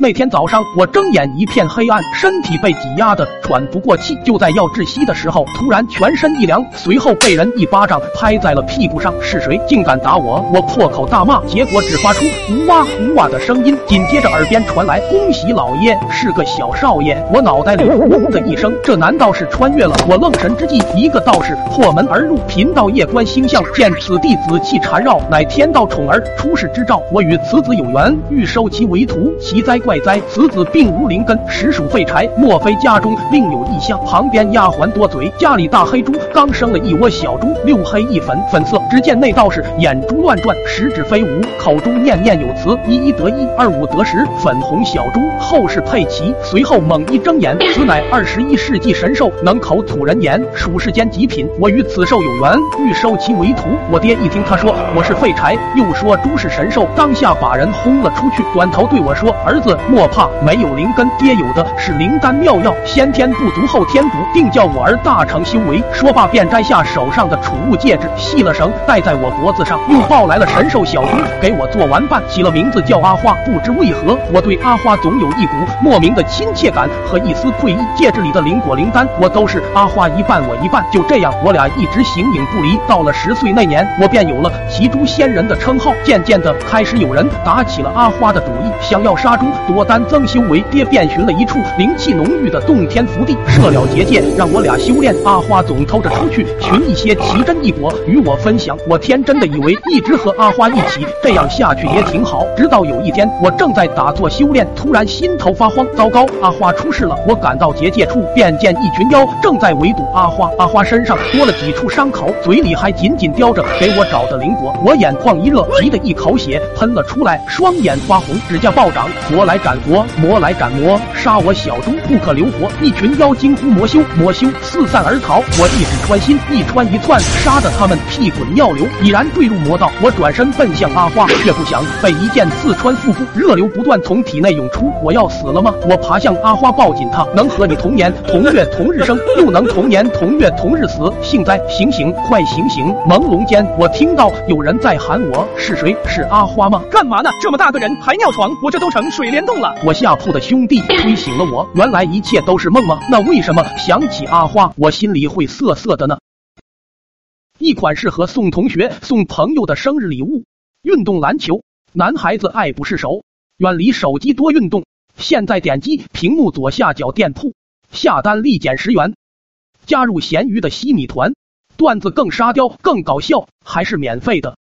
那天早上，我睁眼一片黑暗，身体被挤压的喘不过气。就在要窒息的时候，突然全身一凉，随后被人一巴掌拍在了屁股上。是谁竟敢打我？我破口大骂，结果只发出呜哇呜哇的声音。紧接着耳边传来：“恭喜老爷，是个小少爷。”我脑袋里嗡的一声，这难道是穿越了？我愣神之际，一个道士破门而入。贫道夜观星象，见此地紫气缠绕，乃天道宠儿出世之兆。我与此子有缘，欲收其为徒。奇哉！怪哉！此子并无灵根，实属废柴。莫非家中另有异象？旁边丫鬟多嘴，家里大黑猪刚生了一窝小猪，六黑一粉，粉色。只见那道士眼珠乱转，十指飞舞，口中念念有词：一一得一，二五得十。粉红小猪后世配齐。随后猛一睁眼，此乃二十一世纪神兽，能口吐人言，属世间极品。我与此兽有缘，欲收其为徒。我爹一听他说我是废柴，又说猪是神兽，当下把人轰了出去，转头对我说：“儿子。”莫怕，没有灵根，爹有的是灵丹妙药，先天不足后天补，定叫我儿大成修为。说罢便摘下手上的储物戒指，系了绳戴在我脖子上，又抱来了神兽小猪给我做玩伴，起了名字叫阿花。不知为何，我对阿花总有一股莫名的亲切感和一丝愧意。戒指里的灵果灵丹，我都是阿花一半我一半，就这样。我俩一直形影不离。到了十岁那年，我便有了骑猪仙人的称号。渐渐的，开始有人打起了阿花的主意，想要杀猪。多丹增修为，爹便寻了一处灵气浓郁的洞天福地，设了结界，让我俩修炼。阿花总偷着出去寻一些奇珍异果与我分享。我天真的以为一直和阿花一起，这样下去也挺好。直到有一天，我正在打坐修炼，突然心头发慌，糟糕，阿花出事了！我赶到结界处，便见一群妖正在围堵阿花。阿花身上多了几处伤口，嘴里还紧紧叼着给我找的灵果。我眼眶一热，急得一口血喷了出来，双眼发红，指甲暴涨，佛来。斩佛，魔来斩魔，杀我小猪不可留活！一群妖惊呼魔修，魔修四散而逃。我一指穿心，一穿一窜，杀得他们屁滚尿流，已然坠入魔道。我转身奔向阿花，却不想被一剑刺穿腹部，热流不断从体内涌出。我要死了吗？我爬向阿花，抱紧她，能和你同年同月同日生，又能同年同月同日死，幸灾！醒醒，快醒醒！朦胧间，我听到有人在喊我，是谁？是阿花吗？干嘛呢？这么大个人还尿床？我这都成水帘。动了，我下铺的兄弟 吹醒了我。原来一切都是梦吗？那为什么想起阿花，我心里会涩涩的呢？一款适合送同学、送朋友的生日礼物：运动篮球。男孩子爱不释手，远离手机多运动。现在点击屏幕左下角店铺下单立减十元，加入咸鱼的西米团，段子更沙雕、更搞笑，还是免费的。